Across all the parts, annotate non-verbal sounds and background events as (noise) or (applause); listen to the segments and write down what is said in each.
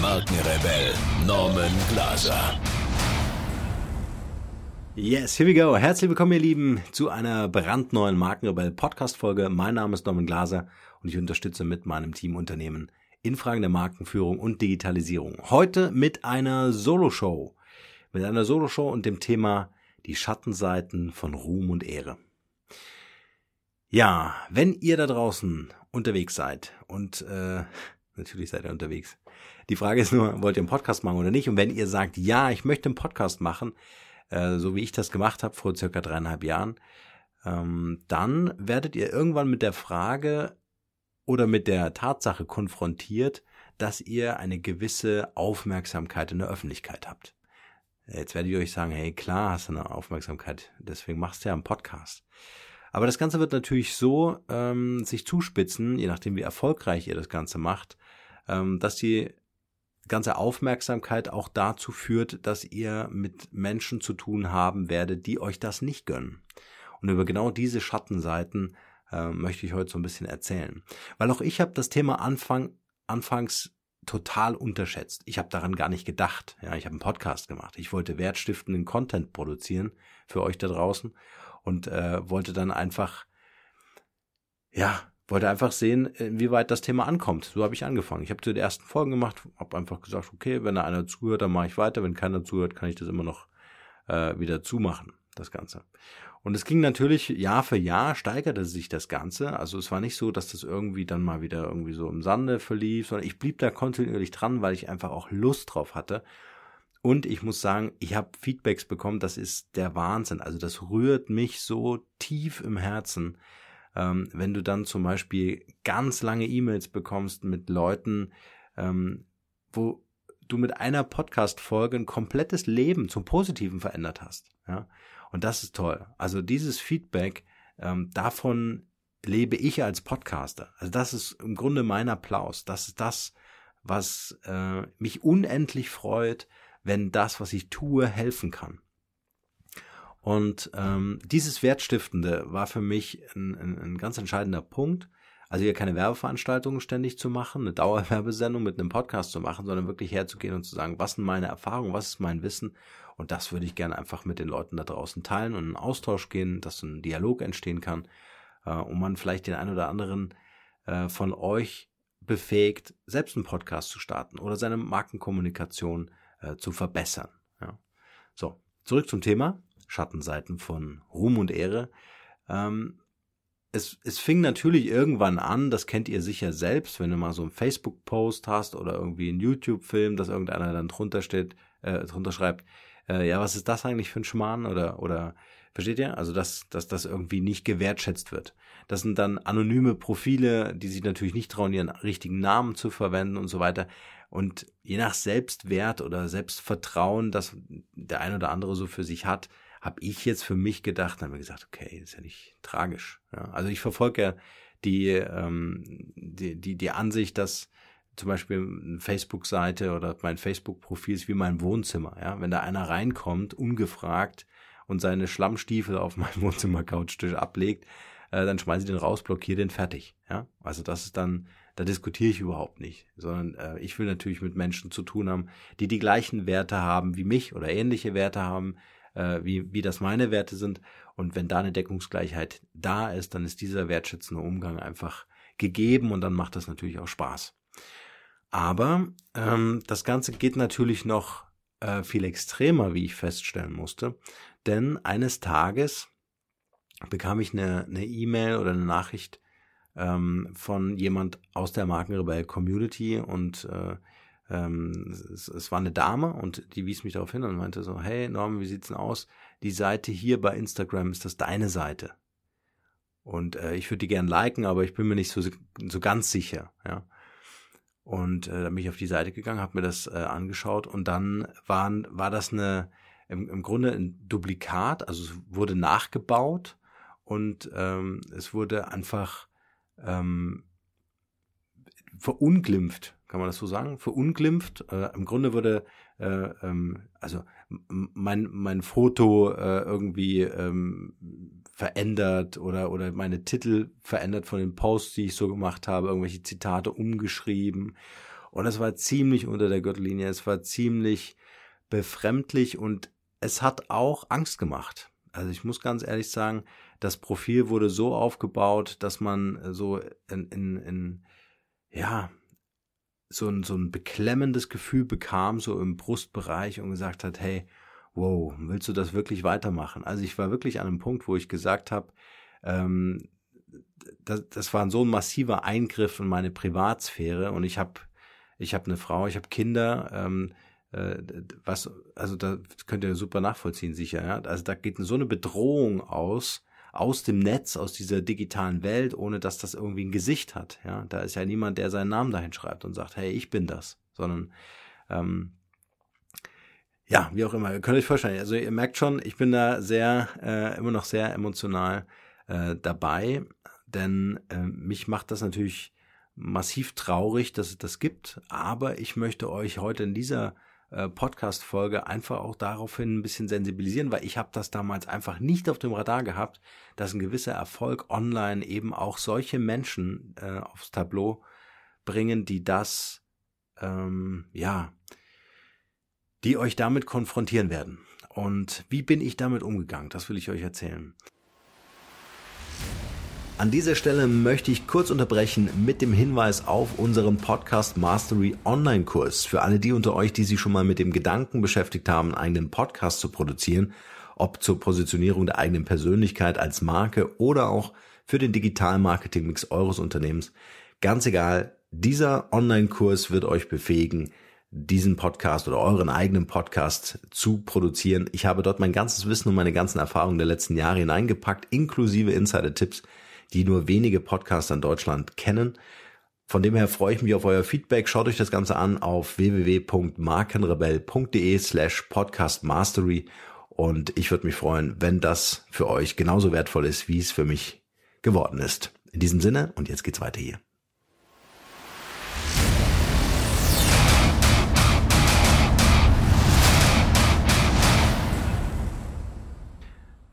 Markenrebell Norman Glaser. Yes, here we go. Herzlich willkommen, ihr Lieben, zu einer brandneuen Markenrebell Podcast Folge. Mein Name ist Norman Glaser und ich unterstütze mit meinem Team Unternehmen in Fragen der Markenführung und Digitalisierung. Heute mit einer Solo-Show. Mit einer Solo-Show und dem Thema die Schattenseiten von Ruhm und Ehre. Ja, wenn ihr da draußen unterwegs seid und äh, natürlich seid ihr unterwegs die Frage ist nur, wollt ihr einen Podcast machen oder nicht? Und wenn ihr sagt, ja, ich möchte einen Podcast machen, äh, so wie ich das gemacht habe vor circa dreieinhalb Jahren, ähm, dann werdet ihr irgendwann mit der Frage oder mit der Tatsache konfrontiert, dass ihr eine gewisse Aufmerksamkeit in der Öffentlichkeit habt. Jetzt werdet ihr euch sagen, hey, klar hast du eine Aufmerksamkeit, deswegen machst du ja einen Podcast. Aber das Ganze wird natürlich so ähm, sich zuspitzen, je nachdem wie erfolgreich ihr das Ganze macht, dass die ganze Aufmerksamkeit auch dazu führt, dass ihr mit Menschen zu tun haben werdet, die euch das nicht gönnen. Und über genau diese Schattenseiten äh, möchte ich heute so ein bisschen erzählen. Weil auch ich habe das Thema Anfang, anfangs total unterschätzt. Ich habe daran gar nicht gedacht. Ja, ich habe einen Podcast gemacht. Ich wollte wertstiftenden Content produzieren für euch da draußen und äh, wollte dann einfach ja wollte einfach sehen, inwieweit das Thema ankommt. So habe ich angefangen. Ich habe zu den ersten Folgen gemacht, habe einfach gesagt, okay, wenn da einer zuhört, dann mache ich weiter. Wenn keiner zuhört, kann ich das immer noch äh, wieder zumachen, das Ganze. Und es ging natürlich Jahr für Jahr, steigerte sich das Ganze. Also es war nicht so, dass das irgendwie dann mal wieder irgendwie so im Sande verlief, sondern ich blieb da kontinuierlich dran, weil ich einfach auch Lust drauf hatte. Und ich muss sagen, ich habe Feedbacks bekommen, das ist der Wahnsinn. Also das rührt mich so tief im Herzen, ähm, wenn du dann zum Beispiel ganz lange E-Mails bekommst mit Leuten, ähm, wo du mit einer Podcast-Folge ein komplettes Leben zum Positiven verändert hast. Ja? Und das ist toll. Also dieses Feedback, ähm, davon lebe ich als Podcaster. Also das ist im Grunde mein Applaus. Das ist das, was äh, mich unendlich freut, wenn das, was ich tue, helfen kann. Und ähm, dieses Wertstiftende war für mich ein, ein, ein ganz entscheidender Punkt. Also hier keine Werbeveranstaltungen ständig zu machen, eine (laughs) Dauerwerbesendung mit einem Podcast zu machen, sondern wirklich herzugehen und zu sagen, was sind meine Erfahrungen, was ist mein Wissen und das würde ich gerne einfach mit den Leuten da draußen teilen und in Austausch gehen, dass ein Dialog entstehen kann äh, und man vielleicht den einen oder anderen äh, von euch befähigt, selbst einen Podcast zu starten oder seine Markenkommunikation äh, zu verbessern. Ja. So, zurück zum Thema. Schattenseiten von Ruhm und Ehre. Ähm, es, es fing natürlich irgendwann an, das kennt ihr sicher selbst, wenn du mal so einen Facebook-Post hast oder irgendwie einen YouTube-Film, dass irgendeiner dann drunter steht, äh, drunter schreibt, äh, ja, was ist das eigentlich für ein Schmarrn oder, oder, versteht ihr? Also, dass, dass das irgendwie nicht gewertschätzt wird. Das sind dann anonyme Profile, die sich natürlich nicht trauen, ihren richtigen Namen zu verwenden und so weiter. Und je nach Selbstwert oder Selbstvertrauen, das der ein oder andere so für sich hat, habe ich jetzt für mich gedacht, habe mir gesagt, okay, ist ja nicht tragisch. Ja, also ich verfolge ja die, ähm, die, die, die Ansicht, dass zum Beispiel eine Facebook-Seite oder mein Facebook-Profil ist wie mein Wohnzimmer. Ja, wenn da einer reinkommt, ungefragt und seine Schlammstiefel auf meinem (laughs) Wohnzimmer-Couchtisch ablegt, äh, dann schmeiße ich den raus, blockiere den fertig. Ja, also das ist dann, da diskutiere ich überhaupt nicht, sondern äh, ich will natürlich mit Menschen zu tun haben, die die gleichen Werte haben wie mich oder ähnliche Werte haben, äh, wie, wie das meine Werte sind. Und wenn da eine Deckungsgleichheit da ist, dann ist dieser wertschätzende Umgang einfach gegeben und dann macht das natürlich auch Spaß. Aber ähm, das Ganze geht natürlich noch äh, viel extremer, wie ich feststellen musste. Denn eines Tages bekam ich eine E-Mail e oder eine Nachricht ähm, von jemand aus der Markenrebell Community und äh, ähm, es, es, war eine Dame und die wies mich darauf hin und meinte so, hey Norman, wie sieht's denn aus? Die Seite hier bei Instagram, ist das deine Seite? Und äh, ich würde die gern liken, aber ich bin mir nicht so, so ganz sicher, ja. Und äh, da bin ich auf die Seite gegangen, habe mir das äh, angeschaut und dann waren, war das eine im, im Grunde ein Duplikat, also es wurde nachgebaut und ähm, es wurde einfach ähm, verunglimpft, kann man das so sagen? Verunglimpft. Äh, Im Grunde wurde äh, ähm, also mein mein Foto äh, irgendwie ähm, verändert oder oder meine Titel verändert von den Posts, die ich so gemacht habe, irgendwelche Zitate umgeschrieben und es war ziemlich unter der Gürtellinie, es war ziemlich befremdlich und es hat auch Angst gemacht. Also ich muss ganz ehrlich sagen, das Profil wurde so aufgebaut, dass man so in, in, in ja, so ein, so ein beklemmendes Gefühl bekam, so im Brustbereich und gesagt hat, hey, wow, willst du das wirklich weitermachen? Also ich war wirklich an einem Punkt, wo ich gesagt habe, ähm, das, das war so ein massiver Eingriff in meine Privatsphäre und ich habe ich habe eine Frau, ich habe Kinder, ähm, äh, was, also da könnt ihr super nachvollziehen, sicher, ja. Also da geht so eine Bedrohung aus, aus dem Netz, aus dieser digitalen Welt, ohne dass das irgendwie ein Gesicht hat. Ja, da ist ja niemand, der seinen Namen dahin schreibt und sagt, hey, ich bin das, sondern ähm, ja, wie auch immer, ihr könnt euch vorstellen. Also ihr merkt schon, ich bin da sehr, äh, immer noch sehr emotional äh, dabei, denn äh, mich macht das natürlich massiv traurig, dass es das gibt, aber ich möchte euch heute in dieser äh, Podcast-Folge einfach auch daraufhin ein bisschen sensibilisieren, weil ich habe das damals einfach nicht auf dem Radar gehabt, dass ein gewisser Erfolg online eben auch solche Menschen äh, aufs Tableau bringen, die das, ähm, ja, die euch damit konfrontieren werden. Und wie bin ich damit umgegangen? Das will ich euch erzählen. An dieser Stelle möchte ich kurz unterbrechen mit dem Hinweis auf unseren Podcast Mastery Online Kurs. Für alle die unter euch, die sich schon mal mit dem Gedanken beschäftigt haben, einen Podcast zu produzieren, ob zur Positionierung der eigenen Persönlichkeit als Marke oder auch für den digitalen Marketing Mix eures Unternehmens. Ganz egal, dieser Online-Kurs wird euch befähigen, diesen Podcast oder euren eigenen Podcast zu produzieren. Ich habe dort mein ganzes Wissen und meine ganzen Erfahrungen der letzten Jahre hineingepackt, inklusive Insider-Tipps, die nur wenige Podcaster in Deutschland kennen. Von dem her freue ich mich auf euer Feedback. Schaut euch das Ganze an auf www.markenrebell.de slash podcastmastery und ich würde mich freuen, wenn das für euch genauso wertvoll ist, wie es für mich geworden ist. In diesem Sinne und jetzt geht's weiter hier.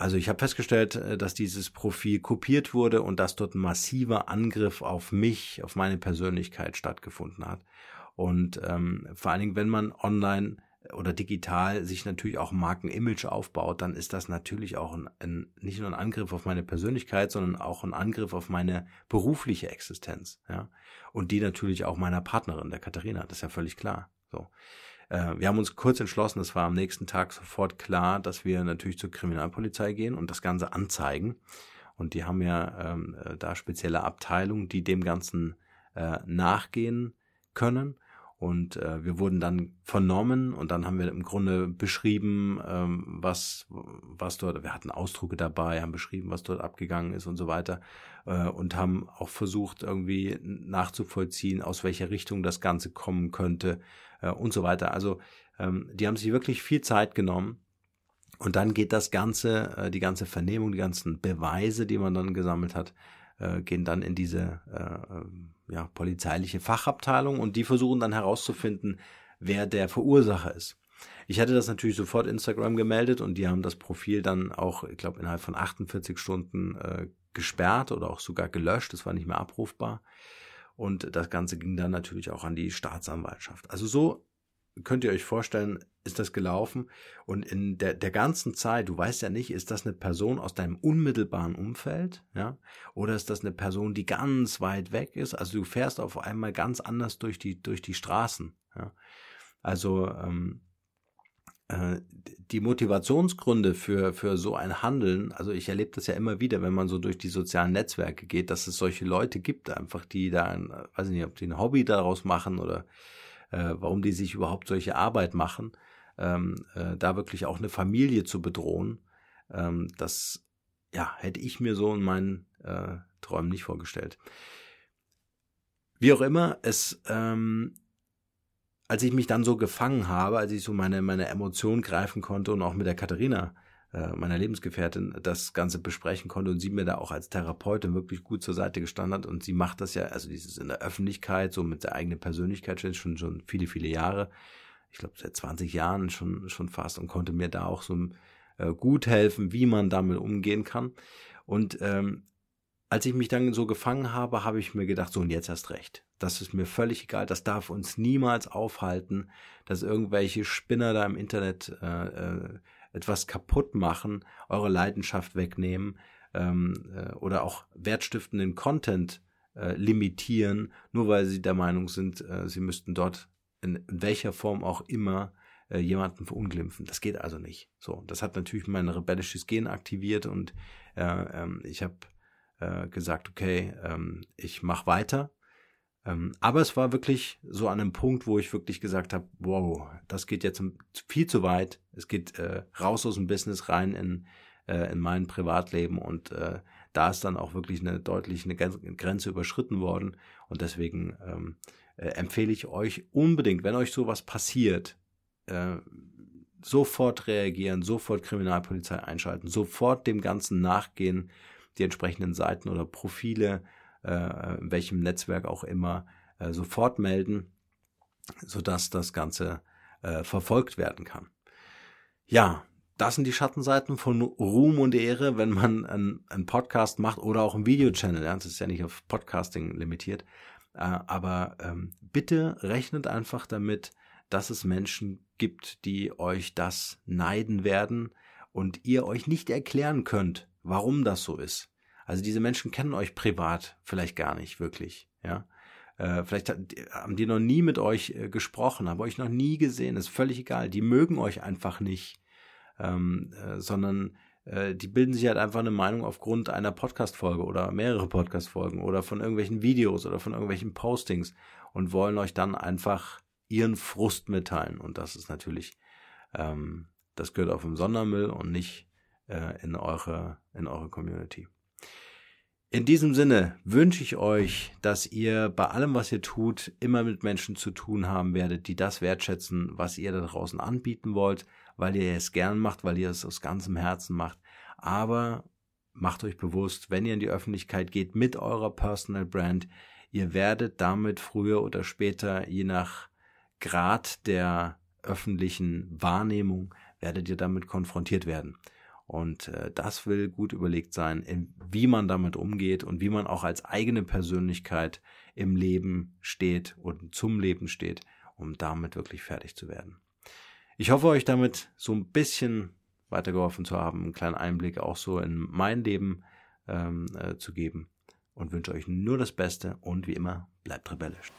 Also ich habe festgestellt, äh, dass dieses Profil kopiert wurde und dass dort ein massiver Angriff auf mich, auf meine Persönlichkeit stattgefunden hat. Und ähm, vor allen Dingen, wenn man online oder digital sich natürlich auch Markenimage aufbaut, dann ist das natürlich auch ein, ein, nicht nur ein Angriff auf meine Persönlichkeit, sondern auch ein Angriff auf meine berufliche Existenz, ja. Und die natürlich auch meiner Partnerin, der Katharina, das ist ja völlig klar. So. Äh, wir haben uns kurz entschlossen, es war am nächsten Tag sofort klar, dass wir natürlich zur Kriminalpolizei gehen und das Ganze anzeigen. Und die haben ja ähm, äh, da spezielle Abteilungen, die dem Ganzen äh, nachgehen können. Und äh, wir wurden dann vernommen und dann haben wir im Grunde beschrieben, ähm, was, was dort, wir hatten Ausdrucke dabei, haben beschrieben, was dort abgegangen ist und so weiter. Äh, und haben auch versucht, irgendwie nachzuvollziehen, aus welcher Richtung das Ganze kommen könnte äh, und so weiter. Also ähm, die haben sich wirklich viel Zeit genommen. Und dann geht das Ganze, äh, die ganze Vernehmung, die ganzen Beweise, die man dann gesammelt hat, äh, gehen dann in diese äh, ähm, ja, polizeiliche Fachabteilung und die versuchen dann herauszufinden, wer der Verursacher ist. Ich hatte das natürlich sofort Instagram gemeldet und die haben das Profil dann auch, ich glaube, innerhalb von 48 Stunden äh, gesperrt oder auch sogar gelöscht. Es war nicht mehr abrufbar. Und das Ganze ging dann natürlich auch an die Staatsanwaltschaft. Also so könnt ihr euch vorstellen, ist das gelaufen. Und in der, der ganzen Zeit, du weißt ja nicht, ist das eine Person aus deinem unmittelbaren Umfeld, ja, oder ist das eine Person, die ganz weit weg ist? Also du fährst auf einmal ganz anders durch die, durch die Straßen, ja. Also, ähm, äh, die Motivationsgründe für, für so ein Handeln, also ich erlebe das ja immer wieder, wenn man so durch die sozialen Netzwerke geht, dass es solche Leute gibt, einfach, die da, ein, weiß nicht, ob die ein Hobby daraus machen oder äh, warum die sich überhaupt solche Arbeit machen, ähm, äh, da wirklich auch eine Familie zu bedrohen, ähm, das ja, hätte ich mir so in meinen äh, Träumen nicht vorgestellt. Wie auch immer, es, ähm, als ich mich dann so gefangen habe, als ich so meine, meine Emotionen greifen konnte und auch mit der Katharina, äh, meiner Lebensgefährtin, das Ganze besprechen konnte und sie mir da auch als Therapeutin wirklich gut zur Seite gestanden hat und sie macht das ja, also dieses in der Öffentlichkeit, so mit der eigenen Persönlichkeit schon, schon viele, viele Jahre, ich glaube seit 20 Jahren schon, schon fast und konnte mir da auch so äh, gut helfen, wie man damit umgehen kann. Und ähm, als ich mich dann so gefangen habe, habe ich mir gedacht, so und jetzt erst recht. Das ist mir völlig egal. Das darf uns niemals aufhalten, dass irgendwelche Spinner da im Internet äh, äh, etwas kaputt machen, eure Leidenschaft wegnehmen ähm, äh, oder auch wertstiftenden Content äh, limitieren, nur weil sie der Meinung sind, äh, sie müssten dort in, in welcher Form auch immer äh, jemanden verunglimpfen. Das geht also nicht. So, das hat natürlich mein rebellisches Gen aktiviert und äh, ähm, ich habe äh, gesagt, okay, ähm, ich mache weiter. Ähm, aber es war wirklich so an einem Punkt, wo ich wirklich gesagt habe, wow, das geht jetzt viel zu weit. Es geht äh, raus aus dem Business rein in, äh, in mein Privatleben und äh, da ist dann auch wirklich eine deutliche Grenze überschritten worden und deswegen ähm, äh, empfehle ich euch unbedingt, wenn euch sowas passiert, äh, sofort reagieren, sofort Kriminalpolizei einschalten, sofort dem Ganzen nachgehen, die entsprechenden Seiten oder Profile, in welchem Netzwerk auch immer, äh, sofort melden, sodass das Ganze äh, verfolgt werden kann. Ja, das sind die Schattenseiten von Ruhm und Ehre, wenn man einen, Podcast macht oder auch einen Videochannel. Ja, das ist ja nicht auf Podcasting limitiert. Äh, aber ähm, bitte rechnet einfach damit, dass es Menschen gibt, die euch das neiden werden und ihr euch nicht erklären könnt, warum das so ist. Also diese Menschen kennen euch privat vielleicht gar nicht wirklich, ja. Äh, vielleicht haben die noch nie mit euch äh, gesprochen, haben euch noch nie gesehen, ist völlig egal. Die mögen euch einfach nicht, ähm, äh, sondern die bilden sich halt einfach eine Meinung aufgrund einer Podcast-Folge oder mehrere Podcast-Folgen oder von irgendwelchen Videos oder von irgendwelchen Postings und wollen euch dann einfach ihren Frust mitteilen. Und das ist natürlich, ähm, das gehört auf dem Sondermüll und nicht in eure, in eure Community. In diesem Sinne wünsche ich euch, dass ihr bei allem, was ihr tut, immer mit Menschen zu tun haben werdet, die das wertschätzen, was ihr da draußen anbieten wollt, weil ihr es gern macht, weil ihr es aus ganzem Herzen macht. Aber macht euch bewusst, wenn ihr in die Öffentlichkeit geht mit eurer Personal Brand, ihr werdet damit früher oder später, je nach Grad der öffentlichen Wahrnehmung, werdet ihr damit konfrontiert werden. Und äh, das will gut überlegt sein, in, wie man damit umgeht und wie man auch als eigene Persönlichkeit im Leben steht und zum Leben steht, um damit wirklich fertig zu werden. Ich hoffe, euch damit so ein bisschen weitergeholfen zu haben, einen kleinen Einblick auch so in mein Leben ähm, äh, zu geben und wünsche euch nur das Beste und wie immer, bleibt rebellisch.